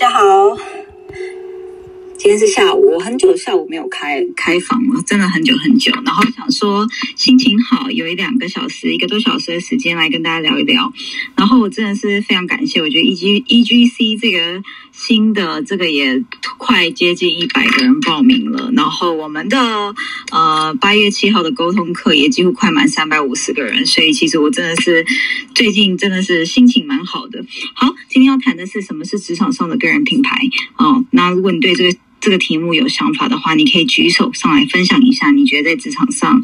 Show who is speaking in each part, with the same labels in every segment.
Speaker 1: 大家好。今天是下午，我很久下午没有开开房了，真的很久很久。然后想说心情好，有一两个小时、一个多小时的时间来跟大家聊一聊。然后我真的是非常感谢，我觉得 E G E G C 这个新的这个也快接近一百个人报名了。然后我们的呃八月七号的沟通课也几乎快满三百五十个人，所以其实我真的是最近真的是心情蛮好的。好，今天要谈的是什么是职场上的个人品牌哦。那如果你对这个这个题目有想法的话，你可以举手上来分享一下，你觉得在职场上，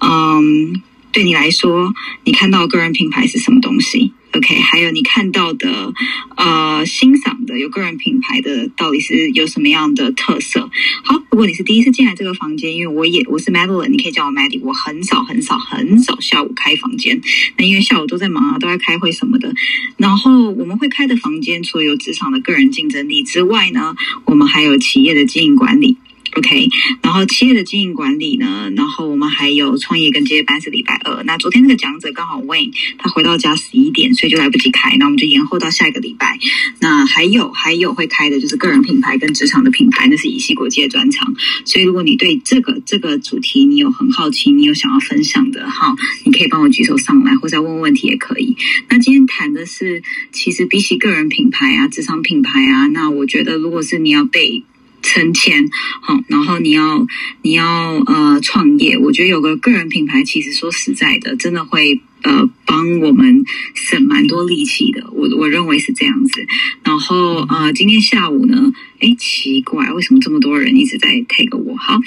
Speaker 1: 嗯，对你来说，你看到个人品牌是什么东西？OK，还有你看到的，呃，欣赏的有个人品牌的，到底是有什么样的特色？好，如果你是第一次进来这个房间，因为我也我是 Madeline，你可以叫我 Maddie，我很少很少很少下午开房间，那因为下午都在忙啊，都在开会什么的。然后我们会开的房间，除了有职场的个人竞争力之外呢，我们还有企业的经营管理。OK，然后企业的经营管理呢，然后我们还有创业跟接班是礼拜二。那昨天那个讲者刚好 win 他回到家十一点，所以就来不及开，那我们就延后到下一个礼拜。那还有还有会开的就是个人品牌跟职场的品牌，那是以西国际的专场。所以如果你对这个这个主题你有很好奇，你有想要分享的哈，你可以帮我举手上来，或者问问题也可以。那今天谈的是，其实比起个人品牌啊、职场品牌啊，那我觉得如果是你要被存钱，好，然后你要你要呃创业，我觉得有个个人品牌，其实说实在的，真的会呃帮我们省蛮多力气的。我我认为是这样子。然后呃，今天下午呢，哎，奇怪，为什么这么多人一直在 take 我？好，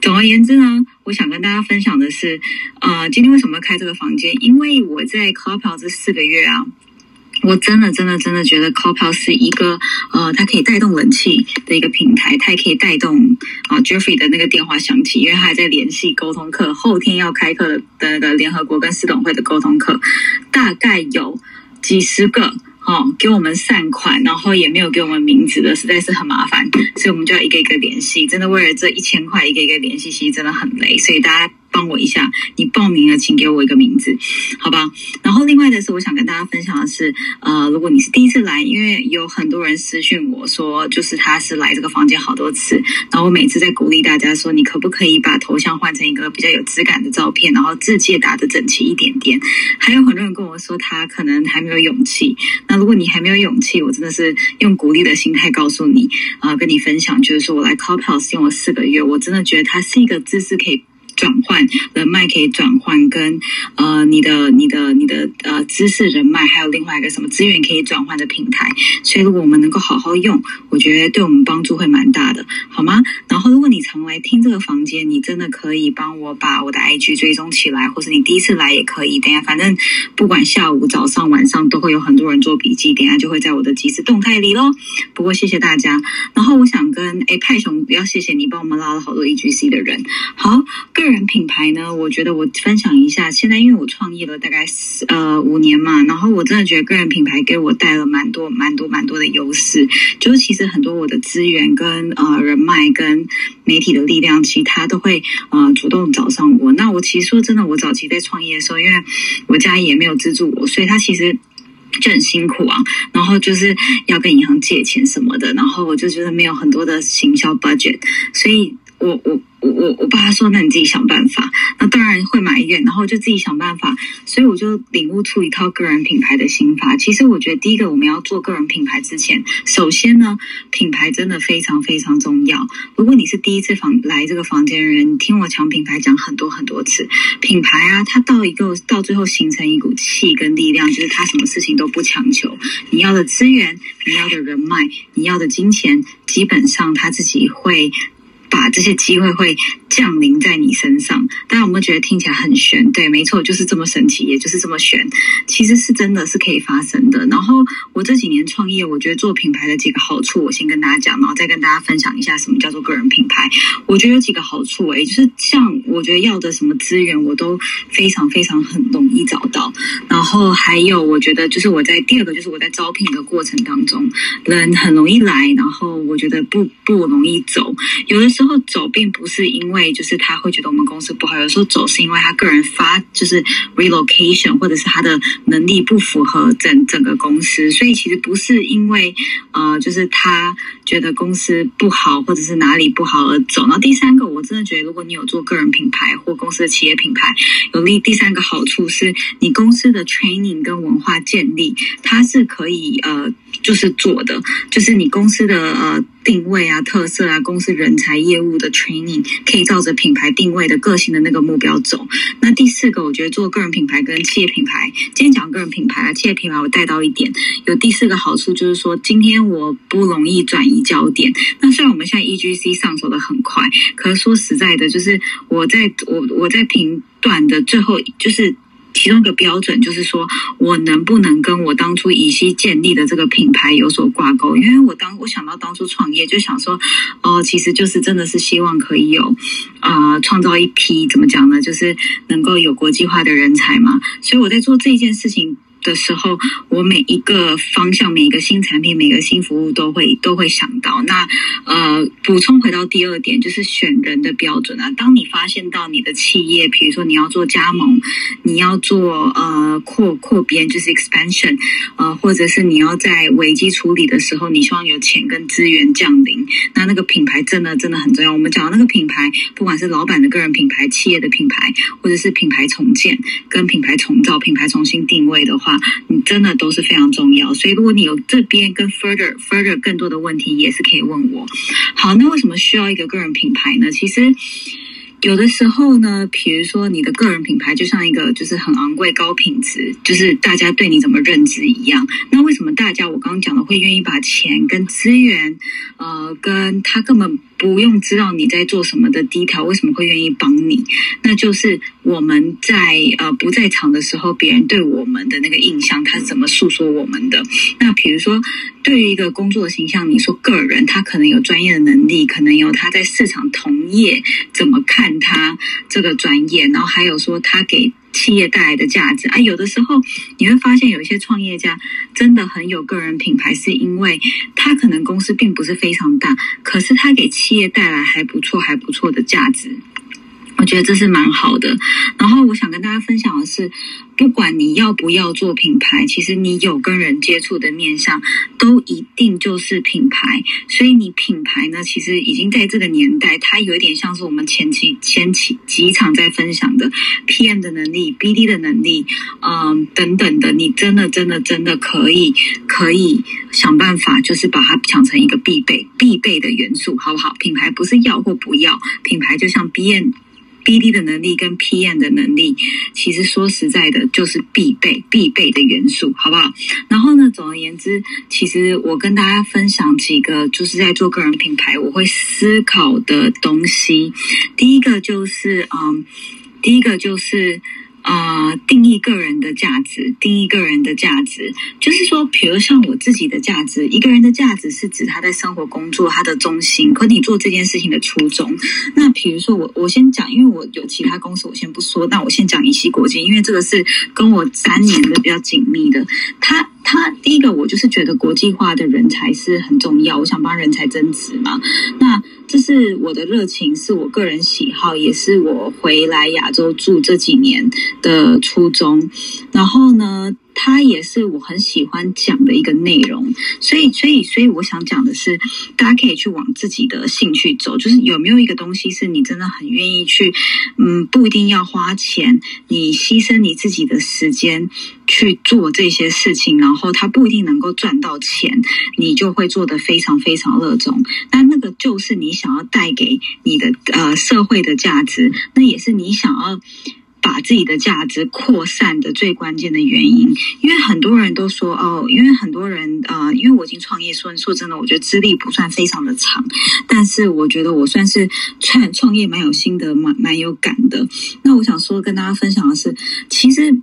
Speaker 1: 总而言之呢，我想跟大家分享的是，呃，今天为什么开这个房间？因为我在 Clubhouse 这四个月啊。我真的真的真的觉得 c o p o 是一个呃，它可以带动人气的一个平台，它也可以带动啊 Jeffrey 的那个电话响起，因为他还在联系沟通课，后天要开课的的联合国跟市董会的沟通课，大概有几十个哦，给我们善款，然后也没有给我们名字的，实在是很麻烦，所以我们就要一个一个联系，真的为了这一千块一个一个联系，其实真的很累，所以大家。帮我一下，你报名了，请给我一个名字，好吧？然后另外的是，我想跟大家分享的是，呃，如果你是第一次来，因为有很多人私讯我说，就是他是来这个房间好多次，然后我每次在鼓励大家说，你可不可以把头像换成一个比较有质感的照片，然后字迹打的整齐一点点？还有很多人跟我说，他可能还没有勇气。那如果你还没有勇气，我真的是用鼓励的心态告诉你，啊，跟你分享，就是说我来 c o p House 用了四个月，我真的觉得它是一个知识可以。转换人脉可以转换，跟呃你的你的你的呃知识人脉，还有另外一个什么资源可以转换的平台。所以如果我们能够好好用，我觉得对我们帮助会蛮大的，好吗？然后如果你常来听这个房间，你真的可以帮我把我的 IG 追踪起来，或是你第一次来也可以。等下反正不管下午、早上、晚上都会有很多人做笔记，等下就会在我的即时动态里喽。不过谢谢大家。然后我想跟哎派熊，要谢谢你帮我们拉了好多 EGC 的人。好。个人品牌呢？我觉得我分享一下。现在因为我创业了大概呃五年嘛，然后我真的觉得个人品牌给我带了蛮多、蛮多、蛮多的优势。就是其实很多我的资源跟呃人脉跟媒体的力量，其他都会呃主动找上我。那我其实说真的，我早期在创业的时候，因为我家也没有资助我，所以他其实就很辛苦啊。然后就是要跟银行借钱什么的，然后我就觉得没有很多的行销 budget，所以我我。我我我爸说，那你自己想办法。那当然会埋怨，然后就自己想办法。所以我就领悟出一套个人品牌的心法。其实我觉得，第一个我们要做个人品牌之前，首先呢，品牌真的非常非常重要。如果你是第一次房来这个房间的人，你听我讲品牌讲很多很多次，品牌啊，它到一个到最后形成一股气跟力量，就是它什么事情都不强求。你要的资源，你要的人脉，你要的金钱，基本上它自己会。把这些机会会降临在你身上，大家有没有觉得听起来很玄？对，没错，就是这么神奇，也就是这么玄。其实是真的是可以发生的。然后我这几年创业，我觉得做品牌的几个好处，我先跟大家讲，然后再跟大家分享一下什么叫做个人品牌。我觉得有几个好处，诶，就是像我觉得要的什么资源，我都非常非常很容易找到。然后还有，我觉得就是我在第二个，就是我在招聘的过程当中，人很容易来，然后我觉得不不容易走。有的时候。时候走并不是因为就是他会觉得我们公司不好，有时候走是因为他个人发就是 relocation 或者是他的能力不符合整整个公司，所以其实不是因为呃就是他觉得公司不好或者是哪里不好而走。然后第三个，我真的觉得如果你有做个人品牌或公司的企业品牌，有利第三个好处是你公司的 training 跟文化建立，它是可以呃。就是做的，就是你公司的呃定位啊、特色啊、公司人才、业务的 training，可以照着品牌定位的个性的那个目标走。那第四个，我觉得做个人品牌跟企业品牌，今天讲个人品牌啊，企业品牌我带到一点，有第四个好处就是说，今天我不容易转移焦点。那虽然我们现在 E G C 上手的很快，可是说实在的，就是我在我我在评断的最后就是。其中一个标准就是说，我能不能跟我当初以西建立的这个品牌有所挂钩？因为我当我想到当初创业，就想说，哦，其实就是真的是希望可以有啊，创造一批怎么讲呢？就是能够有国际化的人才嘛。所以我在做这件事情。的时候，我每一个方向、每一个新产品、每个新服务都会都会想到。那呃，补充回到第二点，就是选人的标准啊。当你发现到你的企业，比如说你要做加盟，你要做呃扩扩编，就是 expansion，呃，或者是你要在危机处理的时候，你希望有钱跟资源降临，那那个品牌真的真的很重要。我们讲到那个品牌，不管是老板的个人品牌、企业的品牌，或者是品牌重建跟品牌重造、品牌重新定位的话。你真的都是非常重要，所以如果你有这边跟 further further 更多的问题，也是可以问我。好，那为什么需要一个个人品牌呢？其实。有的时候呢，比如说你的个人品牌就像一个就是很昂贵、高品质，就是大家对你怎么认知一样。那为什么大家我刚刚讲的会愿意把钱跟资源，呃，跟他根本不用知道你在做什么的低调，为什么会愿意帮你？那就是我们在呃不在场的时候，别人对我们的那个印象，他是怎么诉说我们的？那比如说，对于一个工作形象，你说个人，他可能有专业的能力，可能有他在市场同业怎么看？他这个专业，然后还有说他给企业带来的价值啊，有的时候你会发现有一些创业家真的很有个人品牌，是因为他可能公司并不是非常大，可是他给企业带来还不错、还不错的价值。我觉得这是蛮好的。然后我想跟大家分享的是，不管你要不要做品牌，其实你有跟人接触的面相，都一定就是品牌。所以你品牌呢，其实已经在这个年代，它有一点像是我们前期前期几场在分享的 PM 的能力、BD 的能力，嗯等等的。你真的真的真的可以可以想办法，就是把它想成一个必备必备的元素，好不好？品牌不是要或不要，品牌就像 BN。B B D 的能力跟 P M 的能力，其实说实在的，就是必备必备的元素，好不好？然后呢，总而言之，其实我跟大家分享几个，就是在做个人品牌，我会思考的东西。第一个就是，嗯，第一个就是。啊，定义个人的价值，定义个人的价值，就是说，比如像我自己的价值，一个人的价值是指他在生活、工作他的中心，和你做这件事情的初衷。那比如说，我我先讲，因为我有其他公司，我先不说。那我先讲乙烯国际，因为这个是跟我三年的比较紧密的。他他第一个，我就是觉得国际化的人才是很重要，我想帮人才增值嘛。那这是我的热情，是我个人喜好，也是我回来亚洲住这几年的初衷。然后呢？它也是我很喜欢讲的一个内容，所以，所以，所以，我想讲的是，大家可以去往自己的兴趣走，就是有没有一个东西是你真的很愿意去，嗯，不一定要花钱，你牺牲你自己的时间去做这些事情，然后它不一定能够赚到钱，你就会做得非常非常热衷。那那个就是你想要带给你的呃社会的价值，那也是你想要。把自己的价值扩散的最关键的原因，因为很多人都说哦，因为很多人啊，因为我已经创业，说说真的，我觉得资历不算非常的长，但是我觉得我算是创创业蛮有心得，蛮蛮有感的。那我想说跟大家分享的是，其实。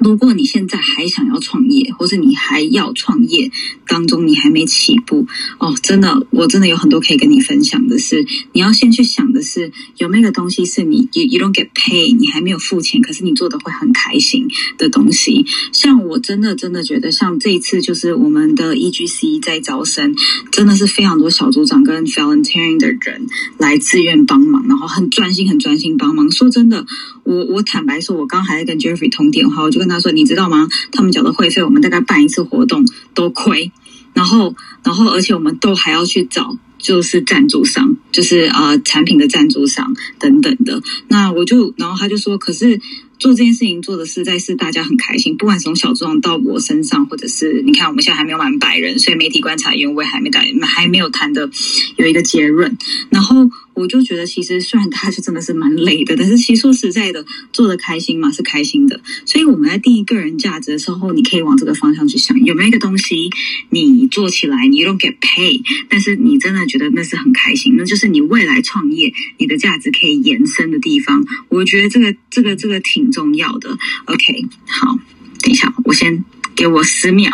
Speaker 1: 如果你现在还想要创业，或是你还要创业，当中你还没起步哦，真的，我真的有很多可以跟你分享的是，你要先去想的是有没有东西是你 you you don't get pay，你还没有付钱，可是你做的会很开心的东西。像我真的真的觉得，像这一次就是我们的 EGC 在招生，真的是非常多小组长跟 volunteering 的人来自愿帮忙，然后很专心很专心帮忙。说真的，我我坦白说，我刚还在跟 Jeffrey 通电话，我就跟他说，你知道吗？他们缴的会费，我们大概办一次活动都亏。然后，然后，而且我们都还要去找，就是赞助商，就是啊，产品的赞助商等等的。那我就，然后他就说，可是做这件事情做的实在是大家很开心，不管从小组长到我身上，或者是你看我们现在还没有满百人，所以媒体观察员我也还没谈，还没有谈的有一个结论。然后。我就觉得，其实虽然他是真的是蛮累的，但是其实说实在的，做的开心嘛，是开心的。所以我们在定义个人价值的时候，你可以往这个方向去想，有没有一个东西你做起来你 don't get pay，但是你真的觉得那是很开心，那就是你未来创业你的价值可以延伸的地方。我觉得这个这个这个挺重要的。OK，好，等一下，我先给我十秒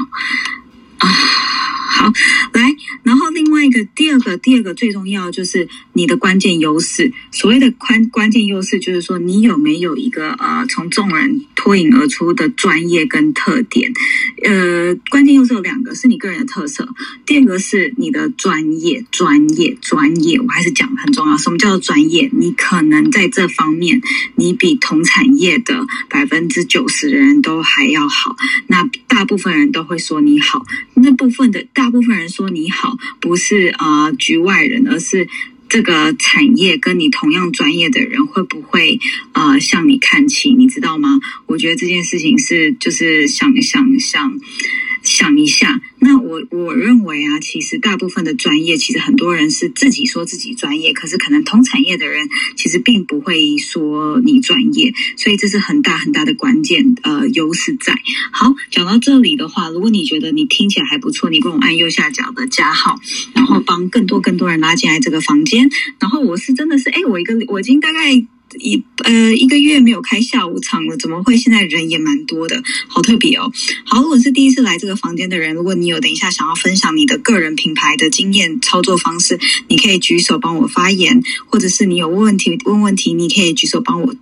Speaker 1: 啊。好，来，然后另外一个，第二个，第二个最重要就是你的关键优势。所谓的关关键优势，就是说你有没有一个呃从众人脱颖而出的专业跟特点。呃，关键又是有两个，是你个人的特色。第二个是你的专业，专业，专业。我还是讲很重要，什么叫做专业？你可能在这方面，你比同产业的百分之九十的人都还要好。那大部分人都会说你好，那部分的大。大部分人说你好，不是啊局外人，而是这个产业跟你同样专业的人会不会啊向你看齐？你知道吗？我觉得这件事情是就是想想想。想想一下，那我我认为啊，其实大部分的专业，其实很多人是自己说自己专业，可是可能同产业的人其实并不会说你专业，所以这是很大很大的关键呃优势在。好，讲到这里的话，如果你觉得你听起来还不错，你跟我按右下角的加号，然后帮更多更多人拉进来这个房间。然后我是真的是，哎，我一个我已经大概。一呃一个月没有开下午场了，怎么会现在人也蛮多的？好特别哦！好，如果是第一次来这个房间的人，如果你有等一下想要分享你的个人品牌的经验操作方式，你可以举手帮我发言，或者是你有问题问问题，你可以举手帮我。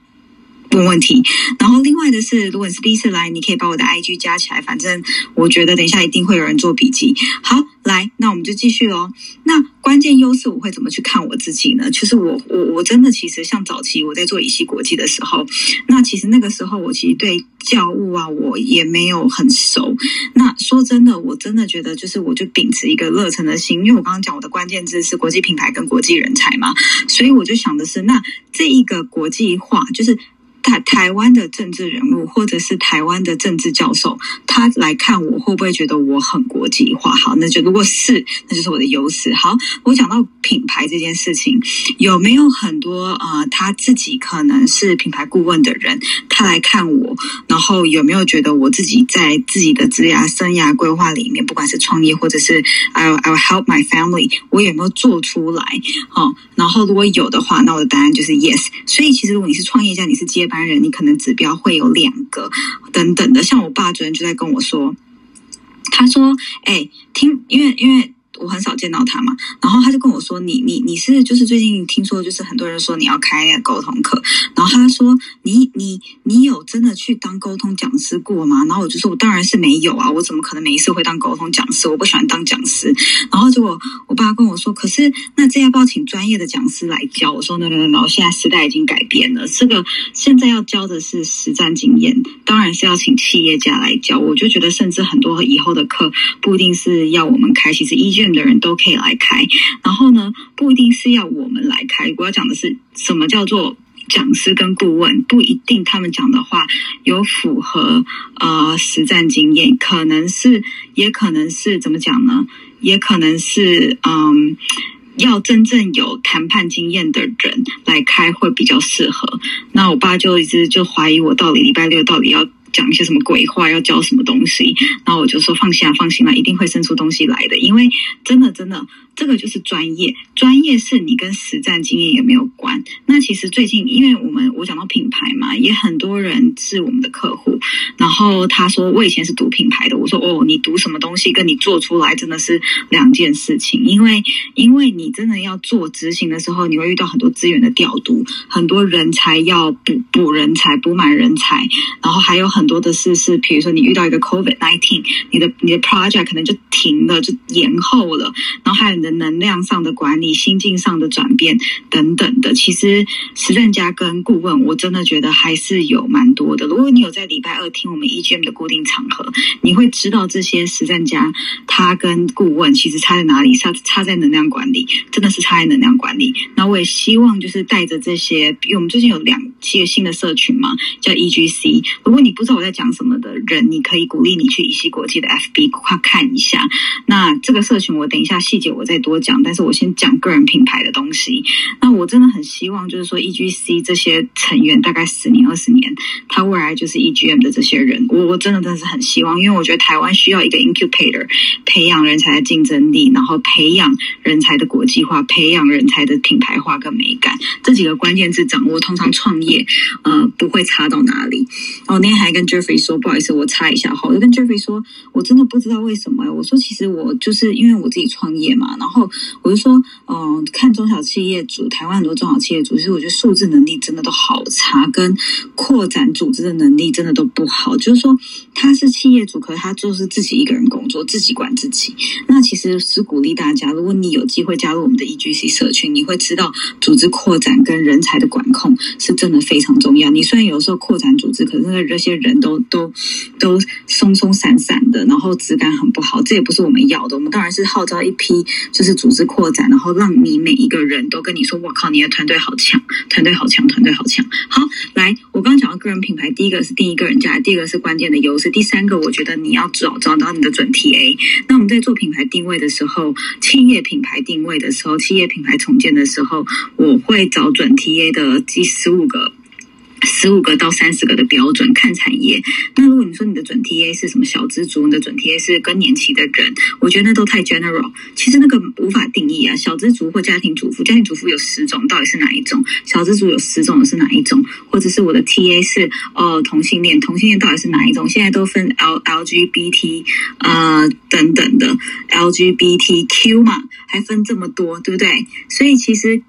Speaker 1: 问问题，然后另外的是，如果你是第一次来，你可以把我的 IG 加起来，反正我觉得等一下一定会有人做笔记。好，来，那我们就继续喽。那关键优势我会怎么去看我自己呢？就是我我我真的其实像早期我在做乙烯国际的时候，那其实那个时候我其实对教务啊我也没有很熟。那说真的，我真的觉得就是我就秉持一个热忱的心，因为我刚刚讲我的关键字是国际品牌跟国际人才嘛，所以我就想的是，那这一个国际化就是。台台湾的政治人物，或者是台湾的政治教授，他来看我会不会觉得我很国际化？好，那就如果是，那就是我的优势。好，我讲到品牌这件事情，有没有很多呃，他自己可能是品牌顾问的人，他来看我，然后有没有觉得我自己在自己的职业生涯规划里面，不管是创业或者是 I I will help my family，我有没有做出来？好，然后如果有的话，那我的答案就是 yes。所以其实如果你是创业家，你是接班。人，你可能指标会有两个等等的，像我爸昨天就在跟我说，他说：“哎，听，因为因为。”我很少见到他嘛，然后他就跟我说：“你你你是就是最近听说就是很多人说你要开沟通课，然后他说你你你有真的去当沟通讲师过吗？”然后我就说：“我当然是没有啊，我怎么可能每一次会当沟通讲师？我不喜欢当讲师。”然后结果我爸跟我说：“可是那这要不要请专业的讲师来教？”我说：“no no no，现在时代已经改变了，这个现在要教的是实战经验，当然是要请企业家来教。”我就觉得，甚至很多以后的课不一定是要我们开，其实依据。的人都可以来开，然后呢，不一定是要我们来开。我要讲的是什么叫做讲师跟顾问，不一定他们讲的话有符合呃实战经验，可能是，也可能是怎么讲呢？也可能是嗯，要真正有谈判经验的人来开会比较适合。那我爸就一直就怀疑我到底礼拜六到底要。讲一些什么鬼话，要教什么东西。然后我就说放心啊，放心啦，一定会生出东西来的。因为真的真的，这个就是专业，专业是你跟实战经验有没有关。那其实最近，因为我们我讲到品牌嘛，也很多人是我们的客户。然后他说我以前是读品牌的，我说哦，你读什么东西跟你做出来真的是两件事情。因为因为你真的要做执行的时候，你会遇到很多资源的调度，很多人才要补补人才，补满人才。然后还有很很多的事是，比如说你遇到一个 COVID nineteen，你的你的 project 可能就停了，就延后了。然后还有你的能量上的管理、心境上的转变等等的。其实实战家跟顾问，我真的觉得还是有蛮多的。如果你有在礼拜二听我们 EGM 的固定场合，你会知道这些实战家他跟顾问其实差在哪里，差差在能量管理，真的是差在能量管理。那我也希望就是带着这些，因为我们最近有两期新的社群嘛，叫 EGC。如果你不知道我在讲什么的人，你可以鼓励你去乙烯国际的 FB 快看一下。那这个社群我等一下细节我再多讲，但是我先讲个人品牌的东西。那我真的很希望就是说 EGC 这些成员大概十年二十年，他未来就是 EGM 的这些人，我我真的真的是很希望，因为我觉得台湾需要一个 incubator，培养人才的竞争力，然后培养人才的国际化，培养人才的品牌化跟美感，这几个关键字掌握，通常创业呃不会差到哪里。哦，那天还跟 Jeffrey 说，不好意思，我插一下哈，我就跟 Jeffrey 说，我真的不知道为什么，我说其实我就是因为我自己创业嘛，然后我就说，嗯，看中小企业主，台湾很多中小企业主，其实我觉得数字能力真的都好差，跟扩展组织的能力真的都不好，就是说他是企业主，可他就是自己一个人工作，自己管自己。那其实是鼓励大家，如果你有机会加入我们的 EGC 社群，你会知道组织扩展跟人才的管控是真的非常重要。你虽然有时候扩展组织，可是那些人都都都松松散散的，然后质感很不好，这也不是我们要的。我们当然是号召一批就是组织扩展，然后让你每一个人都跟你说：“我靠，你的团队好强，团队好强，团队好强。”好，来，我刚刚讲到个人品牌，第一个是定义个人价值，第二个是关键的优势，第三个我觉得你要找找到你的准 TA。那我们在做品牌定位的时候，企业品牌定位的时候，企业品牌重建的时候，我会找准 TA 的第十五个。十五个到三十个的标准看产业。那如果你说你的准 TA 是什么小资族，你的准 TA 是更年期的人，我觉得那都太 general。其实那个无法定义啊。小资族或家庭主妇，家庭主妇有十种，到底是哪一种？小资族有十种是哪一种？或者是我的 TA 是哦同性恋，同性恋到底是哪一种？现在都分 L LGBT 呃等等的 LGBTQ 嘛，还分这么多，对不对？所以其实。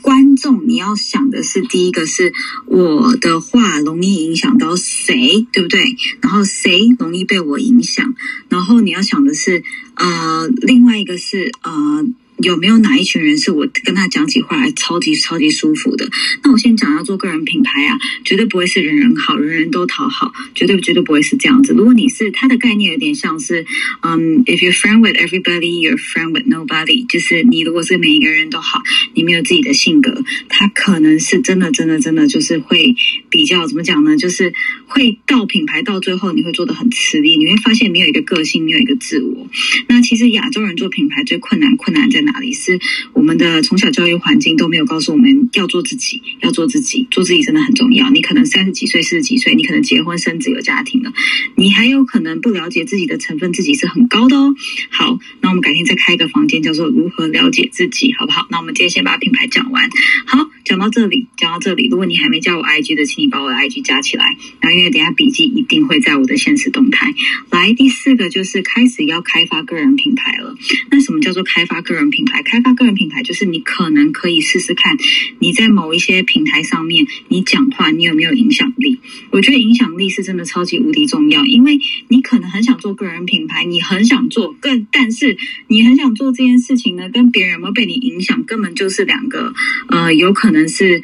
Speaker 1: 观众，你要想的是，第一个是我的话容易影响到谁，对不对？然后谁容易被我影响？然后你要想的是，呃，另外一个是呃。有没有哪一群人是我跟他讲起话来超级超级舒服的？那我先讲要做个人品牌啊，绝对不会是人人好，人人都讨好，绝对绝对不会是这样子。如果你是他的概念有点像是，嗯，if you're friend with everybody, you're friend with nobody，就是你如果是每一个人都好，你没有自己的性格，他可能是真的真的真的就是会比较怎么讲呢？就是会到品牌到最后你会做的很吃力，你会发现没有一个个性，没有一个自我。那其实亚洲人做品牌最困难困难在。哪里是我们的从小教育环境都没有告诉我们要做自己，要做自己，做自己真的很重要。你可能三十几岁、四十几岁，你可能结婚生子有家庭了，你还有可能不了解自己的成分，自己是很高的哦。好，那我们改天再开一个房间，叫做如何了解自己，好不好？那我们今天先把品牌讲完。好，讲到这里，讲到这里，如果你还没加我 IG 的，请你把我的 IG 加起来。然后因为等下笔记一定会在我的现实动态。来，第四个就是开始要开发个人品牌了。那什么叫做开发个人品？牌开发个人品牌，就是你可能可以试试看，你在某一些平台上面，你讲话你有没有影响力？我觉得影响力是真的超级无敌重要，因为你可能很想做个人品牌，你很想做，更但是你很想做这件事情呢，跟别人有没有被你影响，根本就是两个，呃，有可能是。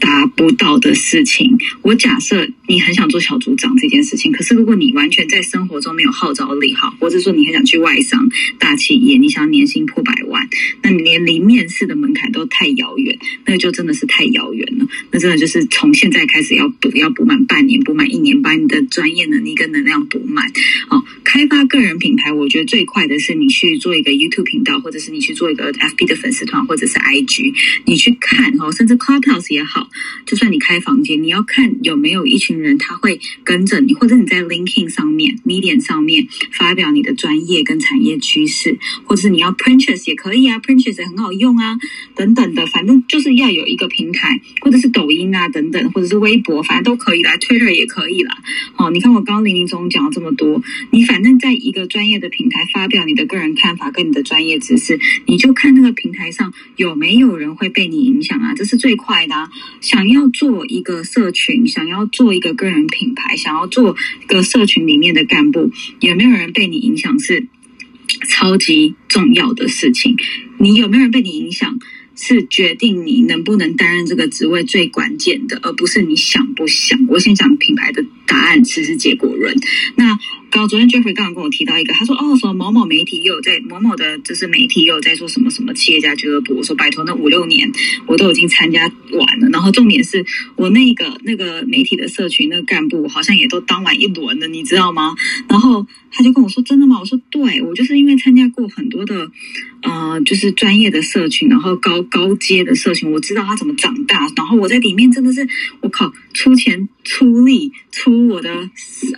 Speaker 1: 达不到的事情，我假设你很想做小组长这件事情，可是如果你完全在生活中没有号召力，哈，或者说你很想去外商大企业，你想年薪破百万，那你连离面试的门槛都太遥远，那就真的是太遥远了。那真的就是从现在开始要补，要补满半年，补满一年，把你的专业能力跟能量补满。哦，开发个人品牌，我觉得最快的是你去做一个 YouTube 频道，或者是你去做一个 FB 的粉丝团，或者是 IG，你去看哦，甚至 Clubhouse 也好。就算你开房间，你要看有没有一群。人他会跟着你，或者你在 Linking 上面、Medium 上面发表你的专业跟产业趋势，或者是你要 Pinterest 也可以啊，Pinterest 也很好用啊，等等的，反正就是要有一个平台，或者是抖音啊等等，或者是微博，反正都可以啦，Twitter 也可以啦。哦，你看我刚刚零零总讲了这么多，你反正在一个专业的平台发表你的个人看法跟你的专业知识，你就看那个平台上有没有人会被你影响啊，这是最快的啊。想要做一个社群，想要做一的个人品牌，想要做一个社群里面的干部，有没有人被你影响是超级重要的事情。你有没有人被你影响？是决定你能不能担任这个职位最关键的，而不是你想不想。我先讲品牌的答案，其实结果论。那刚昨天 Jeffrey 刚刚跟我提到一个，他说哦，什么某某媒体又在某某的，就是媒体又在做什么什么企业家俱乐部。我说拜托，那五六年我都已经参加完了。然后重点是我那个那个媒体的社群那个干部，好像也都当完一轮了，你知道吗？然后他就跟我说真的吗？我说对，我就是因为参加过很多的呃，就是专业的社群，然后高高阶的社群，我知道他怎么长大。然后我在里面真的是，我靠，出钱出力出出我的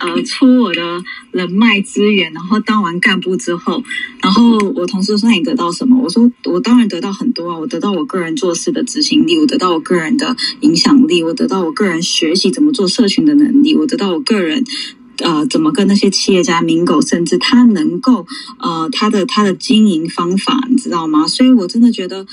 Speaker 1: 呃出我的。人脉资源，然后当完干部之后，然后我同事说你得到什么？我说我当然得到很多啊，我得到我个人做事的执行力，我得到我个人的影响力，我得到我个人学习怎么做社群的能力，我得到我个人呃怎么跟那些企业家、名狗，甚至他能够呃他的他的经营方法，你知道吗？所以我真的觉得。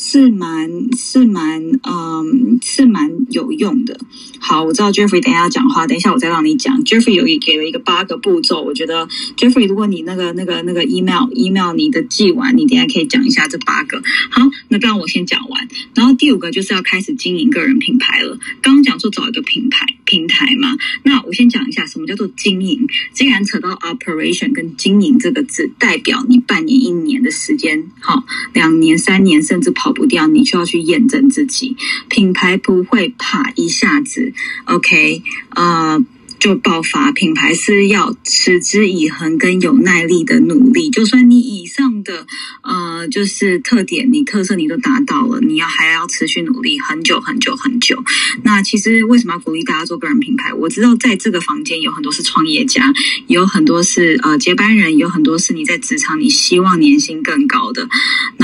Speaker 1: 是蛮是蛮嗯是蛮有用的。好，我知道 Jeffrey 等一下要讲话，等一下我再让你讲。Jeffrey 有给了一个八个步骤，我觉得 Jeffrey 如果你那个那个那个 email email 你的寄完，你等下可以讲一下这八个。好，那刚刚我先讲完，然后第五个就是要开始经营个人品牌了。刚刚讲说找一个品牌平台嘛，那我先讲一下什么叫做经营。既然扯到 operation 跟经营这个字，代表你半年一年的时间，好，两年三年甚至。跑不掉，你就要去验证自己。品牌不会怕一下子，OK，呃。就爆发，品牌是要持之以恒跟有耐力的努力。就算你以上的呃，就是特点，你特色你都达到了，你要还要持续努力很久很久很久。那其实为什么要鼓励大家做个人品牌？我知道在这个房间有很多是创业家，有很多是呃接班人，有很多是你在职场你希望年薪更高的。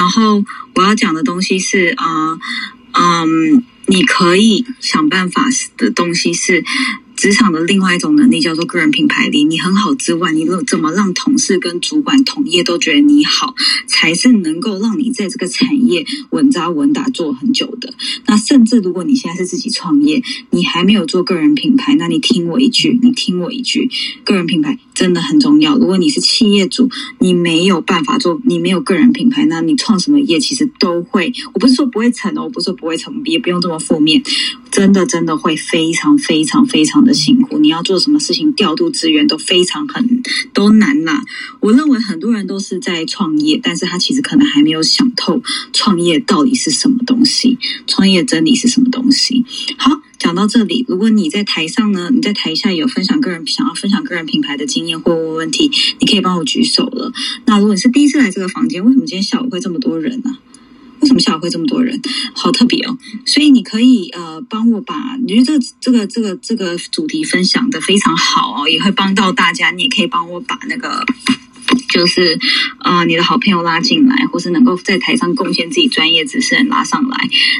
Speaker 1: 然后我要讲的东西是啊，嗯，你可以想办法的东西是。职场的另外一种能力叫做个人品牌力。你很好之外，你怎么让同事跟主管同业都觉得你好，才是能够让你在这个产业稳扎稳打做很久的。那甚至如果你现在是自己创业，你还没有做个人品牌，那你听我一句，你听我一句，个人品牌真的很重要。如果你是企业主，你没有办法做，你没有个人品牌，那你创什么业其实都会。我不是说不会成哦，我不是说不会成，也不用这么负面。真的真的会非常非常非常的辛苦，你要做什么事情调度资源都非常很都难啦。我认为很多人都是在创业，但是他其实可能还没有想透创业到底是什么东西，创业真理是什么东西。好，讲到这里，如果你在台上呢，你在台下有分享个人想要分享个人品牌的经验或问问题，你可以帮我举手了。那如果你是第一次来这个房间，为什么今天下午会这么多人呢？为什么下午会这么多人？好特别哦！所以你可以呃帮我把，你觉得这个这个这个这个主题分享的非常好哦，也会帮到大家。你也可以帮我把那个。就是呃，你的好朋友拉进来，或是能够在台上贡献自己专业知识人拉上来。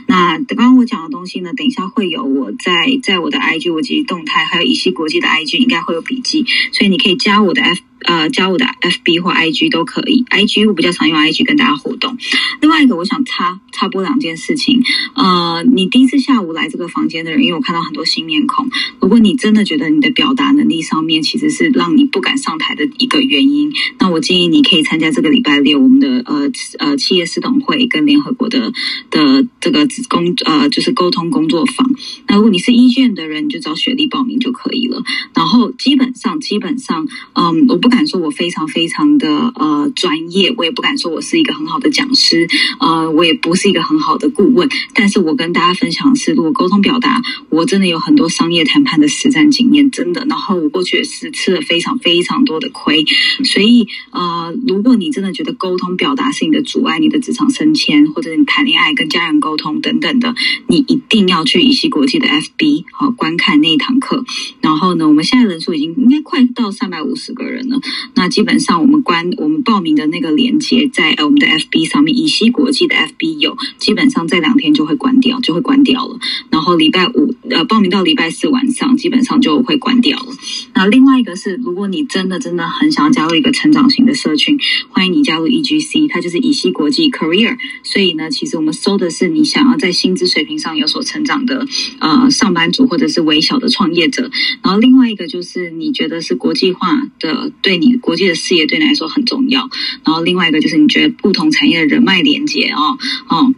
Speaker 1: 那刚刚我讲的东西呢，等一下会有我在在我的 IG 我及动态，还有乙烯国际的 IG 应该会有笔记，所以你可以加我的 F 呃加我的 FB 或 IG 都可以。IG 我比较常用 IG 跟大家互动。另外一个我想插插播两件事情。呃，你第一次下午来这个房间的人，因为我看到很多新面孔。如果你真的觉得你的表达能力上面其实是让你不敢上台的一个原因，那我建议你可以参加这个礼拜六我们的呃呃企业师董会跟联合国的的这个工呃就是沟通工作坊。那如果你是一卷的人，你就找雪莉报名就可以了。然后基本上基本上，嗯，我不敢。说我非常非常的呃专业，我也不敢说我是一个很好的讲师，呃，我也不是一个很好的顾问。但是我跟大家分享的是，如果沟通表达，我真的有很多商业谈判的实战经验，真的。然后我过去也是吃了非常非常多的亏，所以呃，如果你真的觉得沟通表达是你的阻碍，你的职场升迁，或者你谈恋爱跟家人沟通等等的，你一定要去乙烯国际的 FB 好观看那一堂课。然后呢，我们现在人数已经应该快到三百五十个人了。那基本上我们关我们报名的那个连接在呃我们的 FB 上面，乙烯国际的 FB 有，基本上这两天就会关掉，就会关掉了。然后礼拜五呃报名到礼拜四晚上，基本上就会关掉了。那另外一个是，如果你真的真的很想要加入一个成长型的社群，欢迎你加入 EGC，它就是乙烯国际 Career。所以呢，其实我们搜的是你想要在薪资水平上有所成长的呃上班族或者是微小的创业者。然后另外一个就是你觉得是国际化的，对你国际的事业对你来说很重要。然后另外一个就是你觉得不同产业的人脉连接哦哦。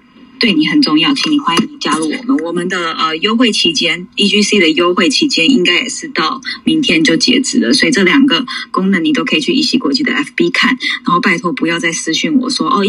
Speaker 1: 对你很重要，请你欢迎你加入我们。我们的呃优惠期间，EGC 的优惠期间应该也是到明天就截止了，所以这两个功能你都可以去依稀国际的 FB 看。然后拜托不要再私讯我说哦。